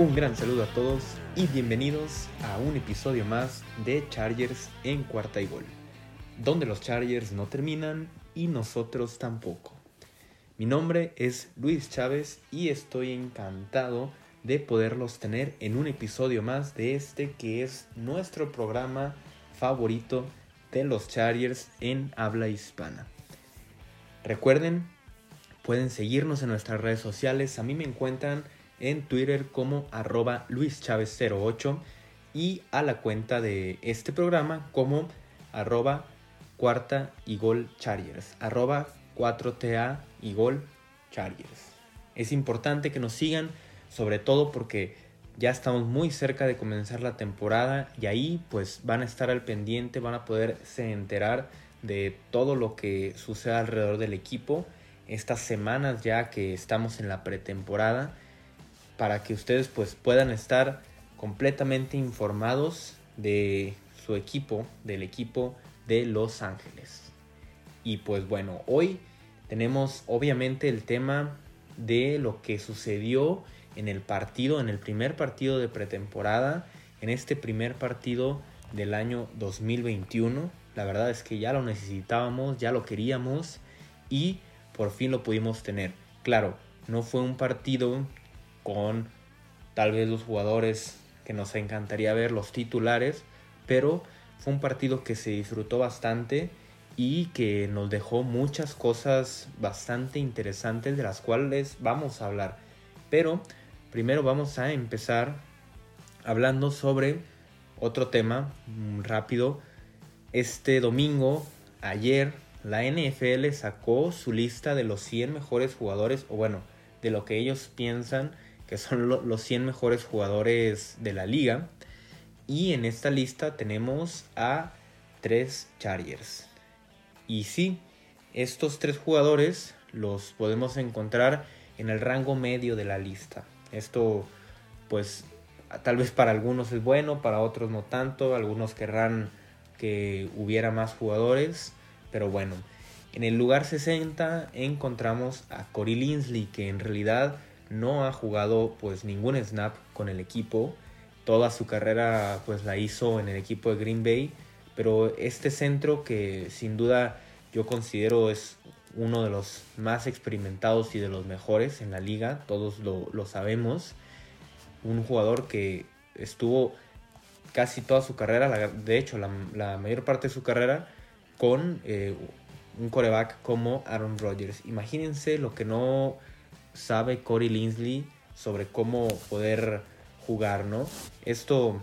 Un gran saludo a todos y bienvenidos a un episodio más de Chargers en cuarta y gol, donde los Chargers no terminan y nosotros tampoco. Mi nombre es Luis Chávez y estoy encantado de poderlos tener en un episodio más de este que es nuestro programa favorito de los Chargers en habla hispana. Recuerden, pueden seguirnos en nuestras redes sociales, a mí me encuentran en Twitter como arroba luischavez08 y a la cuenta de este programa como arroba cuarta y gol chargers, arroba 4TA y chargers. Es importante que nos sigan, sobre todo porque ya estamos muy cerca de comenzar la temporada y ahí pues van a estar al pendiente, van a poderse enterar de todo lo que sucede alrededor del equipo estas semanas ya que estamos en la pretemporada para que ustedes pues puedan estar completamente informados de su equipo, del equipo de Los Ángeles. Y pues bueno, hoy tenemos obviamente el tema de lo que sucedió en el partido, en el primer partido de pretemporada, en este primer partido del año 2021. La verdad es que ya lo necesitábamos, ya lo queríamos y por fin lo pudimos tener. Claro, no fue un partido con tal vez los jugadores que nos encantaría ver, los titulares, pero fue un partido que se disfrutó bastante y que nos dejó muchas cosas bastante interesantes de las cuales vamos a hablar. Pero primero vamos a empezar hablando sobre otro tema mm, rápido. Este domingo, ayer, la NFL sacó su lista de los 100 mejores jugadores, o bueno, de lo que ellos piensan que son los 100 mejores jugadores de la liga. Y en esta lista tenemos a tres Chargers. Y sí, estos tres jugadores los podemos encontrar en el rango medio de la lista. Esto, pues, tal vez para algunos es bueno, para otros no tanto. Algunos querrán que hubiera más jugadores. Pero bueno, en el lugar 60 encontramos a Cory Linsley, que en realidad no ha jugado pues ningún snap con el equipo. Toda su carrera pues la hizo en el equipo de Green Bay, pero este centro que sin duda yo considero es uno de los más experimentados y de los mejores en la liga, todos lo, sabemos. Un jugador que estuvo casi toda su carrera, de hecho la, mayor parte de su carrera, con eh, un coreback como Aaron Rodgers. Imagínense lo que no sabe Corey Linsley sobre cómo poder jugar, ¿no? Esto,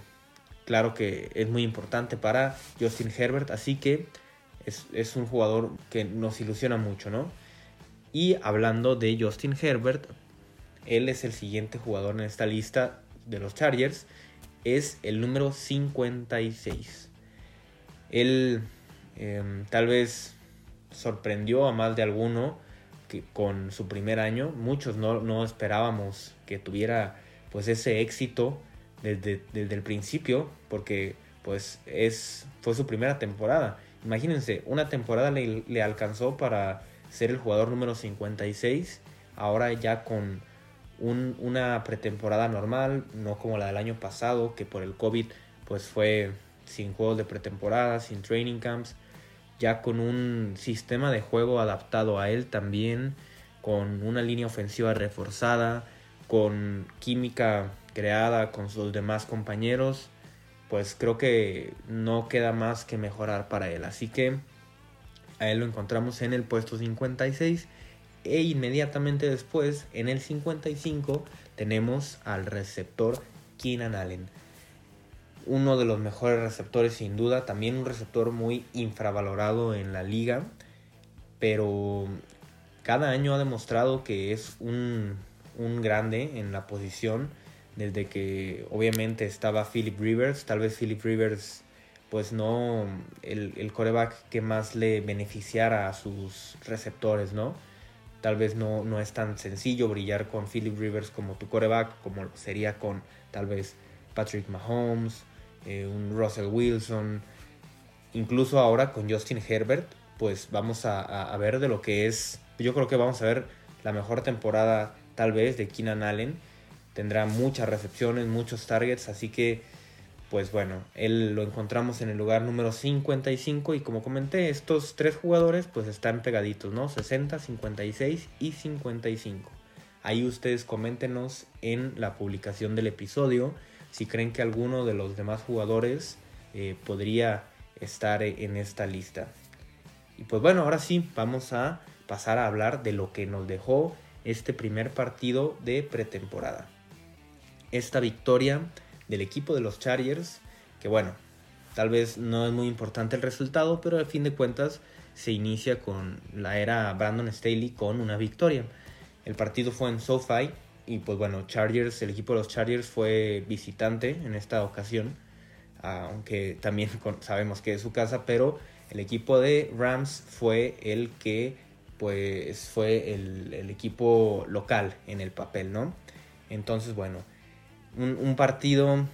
claro que es muy importante para Justin Herbert, así que es, un jugador que nos ilusiona mucho, ¿no? Y hablando de Justin Herbert, él es el siguiente jugador en esta lista de los Chargers, es el número 56. Él em, tal vez sorprendió a más de alguno con su primer año. Muchos no, esperábamos que tuviera pues ese éxito desde, el principio, porque pues es, fue su primera temporada. Imagínense, una temporada le, alcanzó para ser el jugador número 56, ahora ya con una pretemporada normal, no como la del año pasado, que por el COVID pues fue sin juegos de pretemporada, sin training camps ya con un sistema de juego adaptado a él también, con una línea ofensiva reforzada, con química creada con sus demás compañeros, pues creo que no queda más que mejorar para él. Así que a él lo encontramos en el puesto 56 e inmediatamente después, en el 55, tenemos al receptor Keenan Allen uno de los mejores receptores sin duda, también un receptor muy infravalorado en la liga, pero cada año ha demostrado que es un, grande en la posición, desde que obviamente estaba Philip Rivers, tal vez Philip Rivers pues no el, el coreback que más le beneficiara a sus receptores, ¿no? Tal vez no, no es tan sencillo brillar con Philip Rivers como tu coreback, como sería con tal vez Patrick Mahomes, eh, un Russell Wilson, incluso ahora con Justin Herbert, pues vamos a, ver de lo que es, yo creo que vamos a ver la mejor temporada tal vez de Keenan Allen. tendrá muchas recepciones, muchos targets, así que pues bueno, él lo encontramos en el lugar número 55 y como comenté, estos tres jugadores pues están pegaditos, ¿no? 60, 56 y 55. Ahí ustedes coméntenos en la publicación del episodio si creen que alguno de los demás jugadores eh, podría estar en esta lista. Y pues bueno, ahora sí, vamos a pasar a hablar de lo que nos dejó este primer partido de pretemporada. Esta victoria del equipo de los Chargers, que bueno, tal vez no es muy importante el resultado, pero al fin de cuentas se inicia con la era Brandon Staley con una victoria. El partido fue en SoFi y pues bueno, Chargers, el equipo de los Chargers fue visitante en esta ocasión, aunque también sabemos que es su casa, pero el equipo de Rams fue el que pues fue el, equipo local en el papel, ¿no? Entonces, bueno, un, partido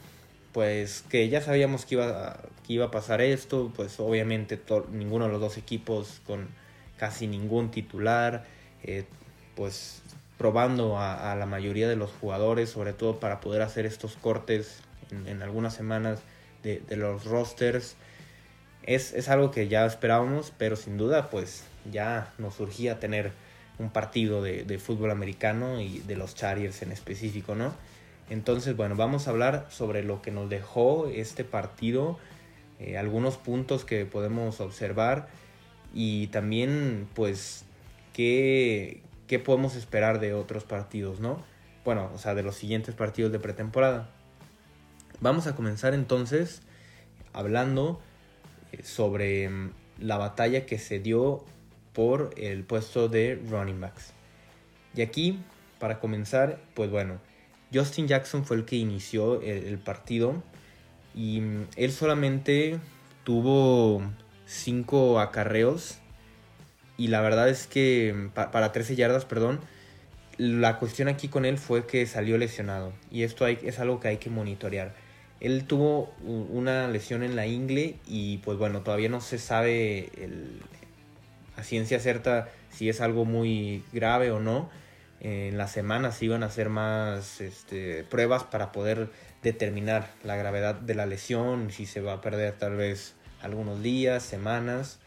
pues que ya sabíamos que iba, a, que iba a pasar esto, pues obviamente ninguno de los dos equipos con casi ningún titular, eh, pues probando a, la mayoría de los jugadores, sobre todo para poder hacer estos cortes en, algunas semanas de, los rosters. Es, es, algo que ya esperábamos, pero sin duda pues ya nos surgía tener un partido de, de fútbol americano y de los Chargers en específico, ¿no? Entonces, bueno, vamos a hablar sobre lo que nos dejó este partido, eh, algunos puntos que podemos observar y también, pues, qué, qué podemos esperar de otros partidos, ¿no? Bueno, o sea, de los siguientes partidos de pretemporada. Vamos a comenzar entonces hablando eh, sobre mm, la batalla que se dio por el puesto de running backs. Y aquí, para comenzar, pues bueno, Justin Jackson fue el que inició el, partido y mm, él solamente tuvo 5 acarreos y la verdad es que mm, para 13 yardas, perdón, la cuestión aquí con él fue que salió lesionado. Y esto es algo que hay que monitorear. Él tuvo una lesión en la ingle y pues bueno, todavía no se sabe a ciencia cierta si es algo muy grave o no. En las semanas iban a hacer más este, pruebas para poder determinar la gravedad de la lesión, si se va a perder tal vez algunos días, semanas,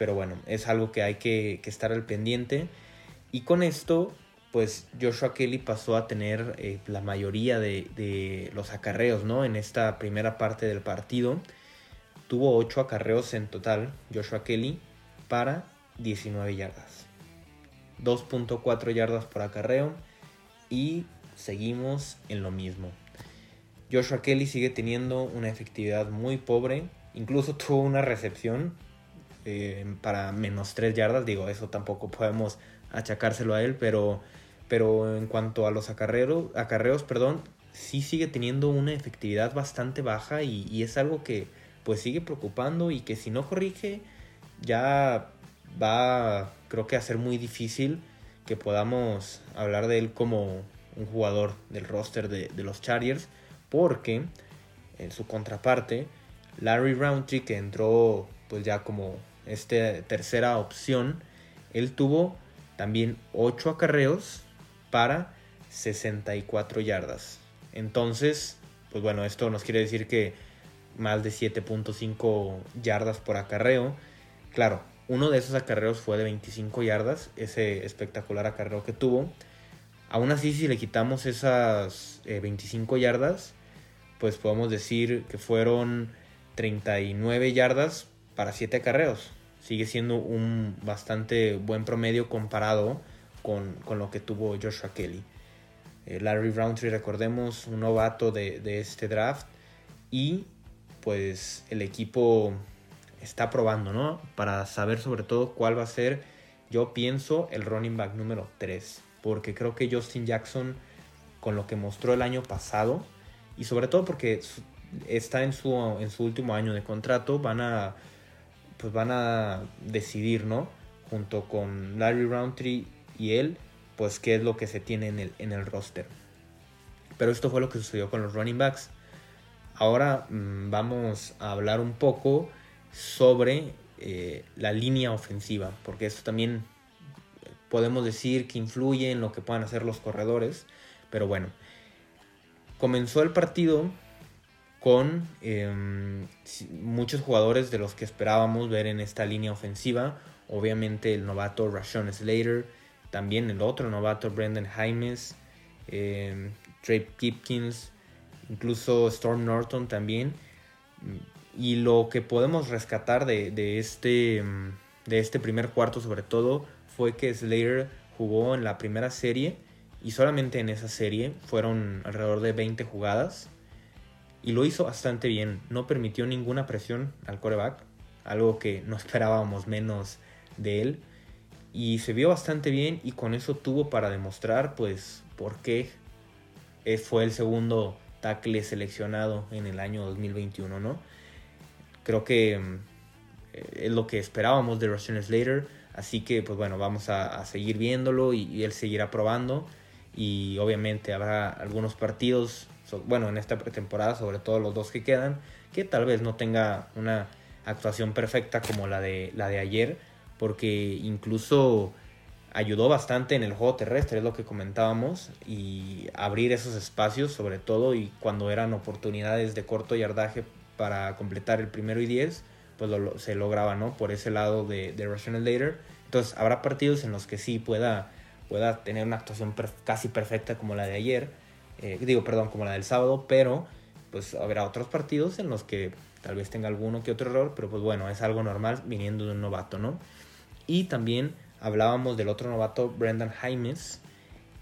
pero bueno, es algo que hay que, estar al pendiente. Y con esto, pues Joshua Kelly pasó a tener eh, la mayoría de, de, los acarreos, ¿no? En esta primera parte del partido. Tuvo 8 acarreos en total, Joshua Kelly, para 19 yardas. 2.4 yardas por acarreo y seguimos en lo mismo. Joshua Kelly sigue teniendo una efectividad muy pobre, incluso tuvo una recepción eh, para menos 3 yardas, digo, eso tampoco podemos achacárselo a él, pero, pero en cuanto a los acarreos, acarreos perdón, sí sigue teniendo una efectividad bastante baja y, es algo que pues sigue preocupando y que si no corrige ya va creo que a ser muy difícil que podamos hablar de él como un jugador del roster de, los Chargers, porque en su contraparte, Larry Roundtree, que entró pues ya como esta tercera opción, él tuvo también 8 acarreos para 64 yardas. Entonces, pues bueno, esto nos quiere decir que más de 7.5 yardas por acarreo. Claro, uno de esos acarreos fue de 25 yardas, ese espectacular acarreo que tuvo. Aún así, si le quitamos esas 25 eh, yardas, pues podemos decir que fueron 39 yardas para 7 acarreos. Sigue siendo un bastante buen promedio comparado con, lo que tuvo Joshua Kelly. Eh, Larry Roundtree, recordemos, un novato de, de este draft. Y pues el equipo está probando, ¿no? Para saber sobre todo cuál va a ser, yo pienso, el running back número 3. Porque creo que Justin Jackson, con lo que mostró el año pasado, y sobre todo porque está en su, en su último año de contrato, van a, pues van a decidir, ¿no? Junto con Larry Roundtree y él, pues qué es lo que se tiene en el, en el roster. Pero esto fue lo que sucedió con los running backs. Ahora mm, vamos a hablar un poco sobre eh, la línea ofensiva, porque esto también podemos decir que influye en lo que puedan hacer los corredores, pero bueno, comenzó el partido con em, muchos jugadores de los que esperábamos ver en esta línea ofensiva. Obviamente el novato Rashawn Slater, también el otro novato Brendan Jaimes, eh, Trey Kipkins, incluso Storm Norton también. Y lo que podemos rescatar de, este, de este primer cuarto sobre todo fue que Slater jugó en la primera serie y solamente en esa serie fueron alrededor de 20 jugadas y lo hizo bastante bien. No permitió ninguna presión al coreback, algo que no esperábamos menos de él. Y se vio bastante bien y con eso tuvo para demostrar pues por qué fue el segundo tackle seleccionado en el año 2021, ¿no? Creo que mm, es lo que esperábamos de Russian Slater, así que pues bueno, vamos a, seguir viéndolo y, él seguirá probando y obviamente habrá algunos partidos, bueno, en esta pretemporada, sobre todo los dos que quedan, que tal vez no tenga una actuación perfecta como la de, la de ayer, porque incluso ayudó bastante en el juego terrestre, es lo que comentábamos, y abrir esos espacios sobre todo y cuando eran oportunidades de corto yardaje para completar el primero y diez, pues se lograba, ¿no? Por ese lado de, de Rational Later. Entonces habrá partidos en los que sí pueda, pueda tener una actuación casi perfecta como la de ayer, eh, digo, perdón, como la del sábado, pero pues habrá otros partidos en los que tal vez tenga alguno que otro error, pero pues bueno, es algo normal viniendo de un novato, ¿no? Y también hablábamos del otro novato, Brendan Jaimes,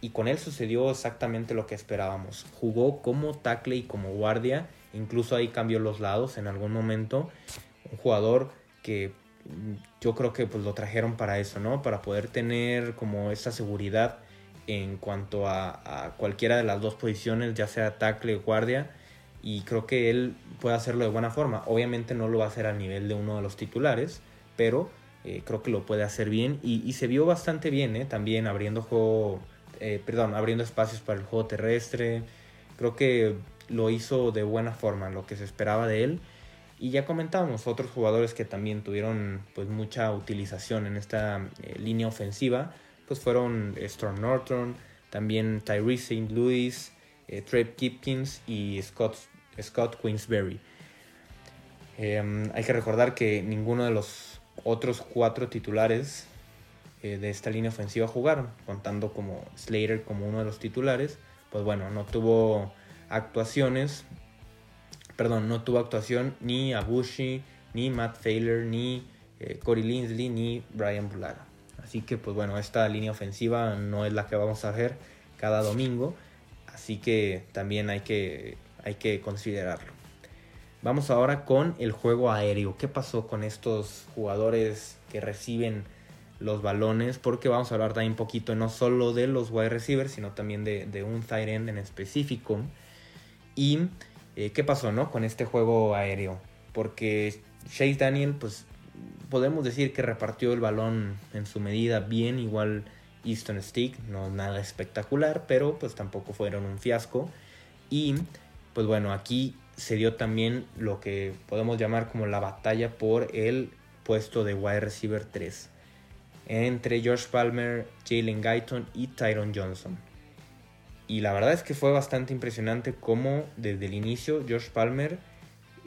y con él sucedió exactamente lo que esperábamos. Jugó como tackle y como guardia, incluso ahí cambió los lados en algún momento. Un jugador que yo creo que pues lo trajeron para eso, ¿no? Para poder tener como esa seguridad en cuanto a, cualquiera de las dos posiciones, ya sea tackle o guardia. Y creo que él puede hacerlo de buena forma. Obviamente no lo va a hacer al nivel de uno de los titulares, pero eh, creo que lo puede hacer bien y, se vio bastante bien, ¿eh? también abriendo eh, perdón, abriendo espacios para el juego terrestre. Creo que lo hizo de buena forma, lo que se esperaba de él. Y ya comentábamos otros jugadores que también tuvieron pues mucha utilización en esta línea ofensiva, pues fueron Storm Norton, también Tyrese St. Louis, Trey Kipkins y Scott, Scott Queensberry. Em, hay que recordar que ninguno de los otros cuatro titulares eh, de esta línea ofensiva jugaron, contando como Slater como uno de los titulares. Pues bueno, no tuvo actuaciones, perdón, no tuvo actuación ni Abushi, ni Matt Taylor, ni eh, Corey Linsley, ni Brian Bulaga. Así que pues bueno, esta línea ofensiva no es la que vamos a ver cada domingo, así que también hay que, hay que considerarlo. Vamos ahora con el juego aéreo. ¿Qué pasó con estos jugadores que reciben los balones? Porque vamos a hablar también un poquito no solo de los wide receivers, sino también de, un tight end en específico. Y eh, qué pasó, ¿no? Con este juego aéreo. Porque Chase Daniel, pues podemos decir que repartió el balón en su medida bien, igual Easton Stick, no nada espectacular, pero pues tampoco fueron un fiasco. Y pues bueno, aquí se dio también lo que podemos llamar como la batalla por el puesto de wide receiver 3 entre George Palmer, Jalen Guyton y Tyron Johnson. Y la verdad es que fue bastante impresionante cómo desde el inicio George Palmer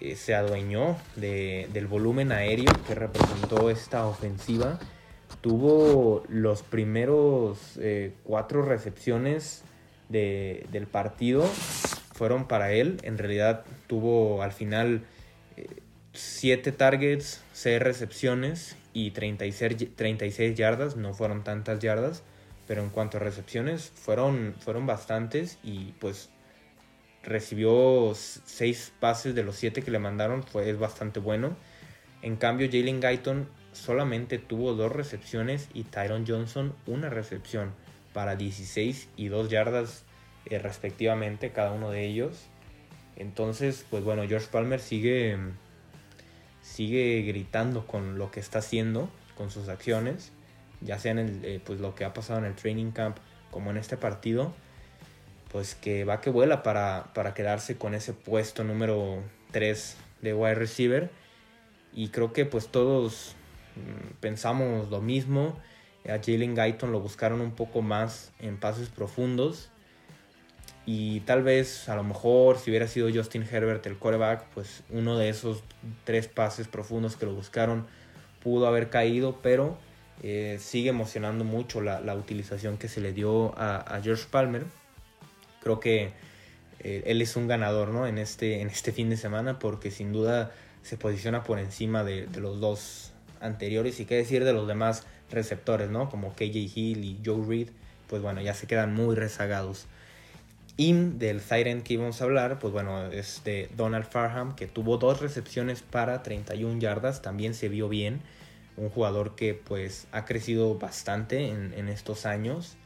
eh, se adueñó del volumen aéreo que representó esta ofensiva. Tuvo los primeros eh, cuatro recepciones del partido fueron para él. En realidad tuvo al final 7 eh, targets, 6 recepciones y 36, 36 yardas. No fueron tantas yardas, pero en cuanto a recepciones fueron, fueron bastantes y pues recibió 6 pases de los 7 que le mandaron. Fue, es bastante bueno. En cambio, Jalen Guyton solamente tuvo 2 recepciones y Tyron Johnson una recepción para 16 y 2 yardas eh, respectivamente cada uno de ellos. Entonces, pues bueno, George Palmer sigue, sigue gritando con lo que está haciendo, con sus acciones, ya sea en el, eh, pues lo que ha pasado en el training camp como en este partido, pues que va que vuela para, para quedarse con ese puesto número 3 de wide receiver. Y creo que pues todos mm, pensamos lo mismo. A Jalen Guyton lo buscaron un poco más en pases profundos Y tal vez, a lo mejor, si hubiera sido Justin Herbert el quarterback, pues uno de esos tres pases profundos que lo buscaron pudo haber caído, pero eh, sigue emocionando mucho la, utilización que se le dio a, George Palmer. Creo que eh, él es un ganador ¿no? en, este, en este fin de semana porque sin duda se posiciona por encima de, los dos anteriores y qué decir de los demás receptores, ¿no? Como KJ Hill y Joe Reed, pues bueno, ya se quedan muy rezagados. Y del Siren que íbamos a hablar, pues bueno, es de Donald Farham, que tuvo dos recepciones para 31 yardas, también se vio bien. Un jugador que pues ha crecido bastante en, estos años,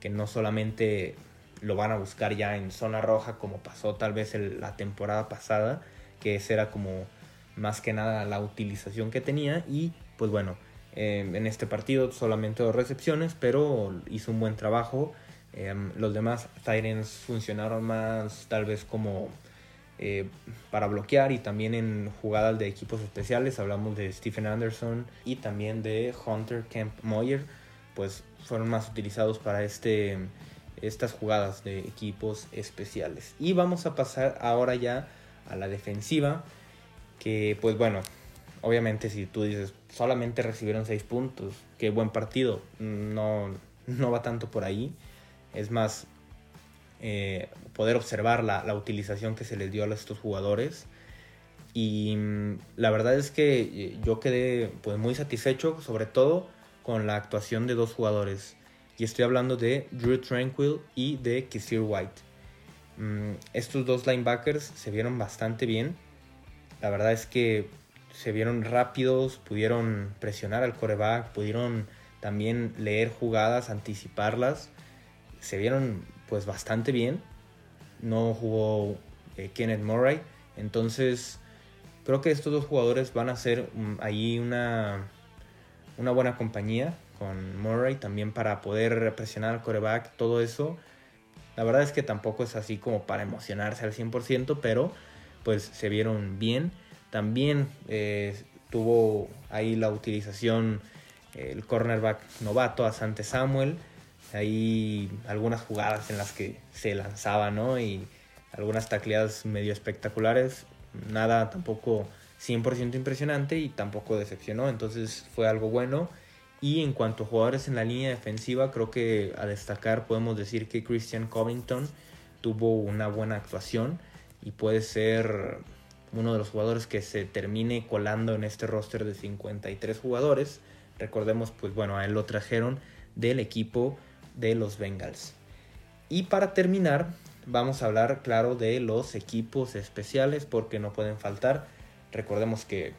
que no solamente lo van a buscar ya en zona roja como pasó tal vez la temporada pasada, que esa era como más que nada la utilización que tenía y pues bueno, em, en este partido solamente dos recepciones, pero hizo un buen trabajo. Em, los demás Tyrants funcionaron más tal vez como eh, para bloquear y también en jugadas de equipos especiales. Hablamos de Stephen Anderson y también de Hunter Kemp Moyer, pues fueron más utilizados para este, estas jugadas de equipos especiales. Y vamos a pasar ahora ya a la defensiva, que pues bueno, obviamente si tú dices solamente recibieron 6 puntos, qué buen partido, no, no va tanto por ahí. Es más, eh, poder observar la, la, utilización que se les dio a estos jugadores. Y mm, la verdad es que eh, yo quedé pues, muy satisfecho, sobre todo con la actuación de dos jugadores. Y estoy hablando de Drew Tranquil y de Kisir White. Mm, estos dos linebackers se vieron bastante bien. La verdad es que se vieron rápidos, pudieron presionar al coreback, pudieron también leer jugadas, anticiparlas. Se vieron pues bastante bien. No jugó eh, Kenneth Murray. Entonces creo que estos dos jugadores van a ser mm, ahí una, una buena compañía con Murray también para poder presionar al coreback, todo eso. La verdad es que tampoco es así como para emocionarse al 100%, pero pues se vieron bien. También eh, tuvo ahí la utilización el cornerback novato Asante Samuel. Ahí algunas jugadas en las que se lanzaba, ¿no? Y algunas tacleadas medio espectaculares. Nada tampoco 100% impresionante y tampoco decepcionó. Entonces fue algo bueno. Y en cuanto a jugadores en la línea defensiva, creo que a destacar podemos decir que Christian Covington tuvo una buena actuación y puede ser uno de los jugadores que se termine colando en este roster de 53 jugadores. Recordemos, pues bueno, a él lo trajeron del equipo de los Bengals. Y para terminar, vamos a hablar, claro, de los equipos especiales porque no pueden faltar. Recordemos que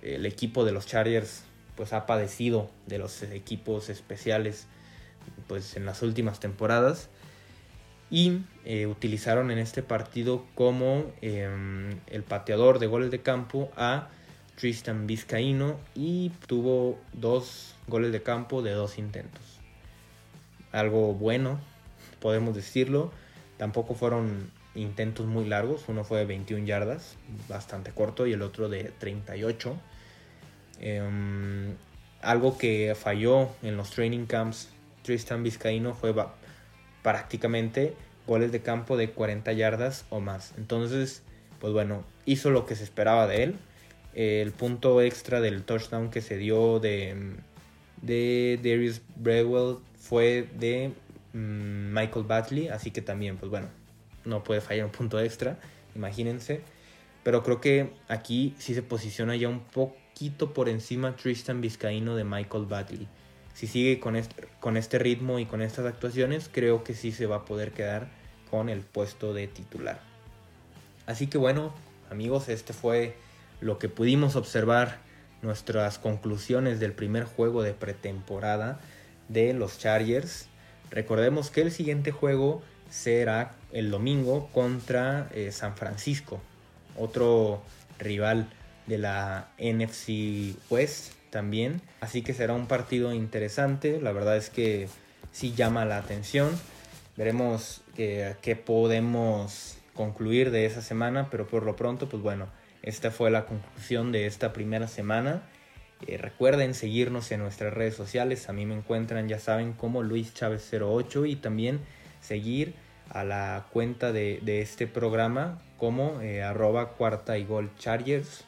el equipo de los Chargers pues ha padecido de los equipos especiales pues en las últimas temporadas y eh, utilizaron en este partido como em, el pateador de goles de campo a Tristan Vizcaíno y tuvo dos goles de campo de dos intentos. Algo bueno, podemos decirlo. Tampoco fueron intentos muy largos, uno fue de 21 yardas, bastante corto, y el otro de 38. Em, algo que falló en los training camps Tristan Vizcaíno fue prácticamente goles de campo de 40 yardas o más. Entonces, pues bueno, hizo lo que se esperaba de él. El punto extra del touchdown que se dio de, Darius Brewell fue de mm, Michael Batley, así que también, pues bueno, no puede fallar un punto extra, imagínense. Pero creo que aquí sí se posiciona ya un poquito por encima Tristan Vizcaíno de Michael Batley si sigue con este, con este ritmo y con estas actuaciones, creo que sí se va a poder quedar con el puesto de titular. Así que bueno, amigos, este fue lo que pudimos observar, nuestras conclusiones del primer juego de pretemporada de los Chargers. Recordemos que el siguiente juego será el domingo contra eh, San Francisco, otro rival de la NFC West también. Así que será un partido interesante. La verdad es que sí llama la atención. Veremos qué podemos concluir de esa semana, pero por lo pronto, pues bueno, esta fue la conclusión de esta primera semana. Eh, recuerden seguirnos en nuestras redes sociales. A mí me encuentran, ya saben, como Luis Chávez 08 y también seguir a la cuenta de, este programa como eh, arroba cuarta y gol chargers.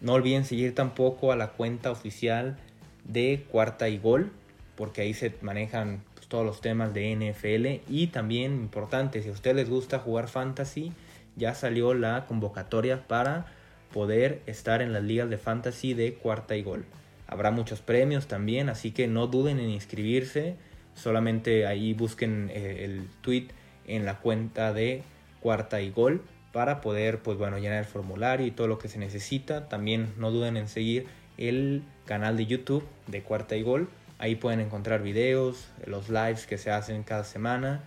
No olviden seguir tampoco a la cuenta oficial de cuarta y gol porque ahí se manejan pues, todos los temas de NFL y también importante, si a ustedes les gusta jugar fantasy, ya salió la convocatoria para poder estar en las ligas de fantasy de cuarta y gol. Habrá muchos premios también, así que no duden en inscribirse. Solamente ahí busquen eh, el tweet en la cuenta de cuarta y gol para poder pues bueno llenar el formulario y todo lo que se necesita. También no duden en seguir el canal de YouTube de cuarta y gol. Ahí pueden encontrar videos, los lives que se hacen cada semana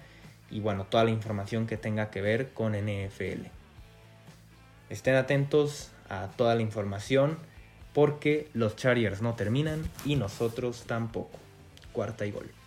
y bueno, toda la información que tenga que ver con NFL. Estén atentos a toda la información porque los Chargers no terminan y nosotros tampoco. Cuarta y gol.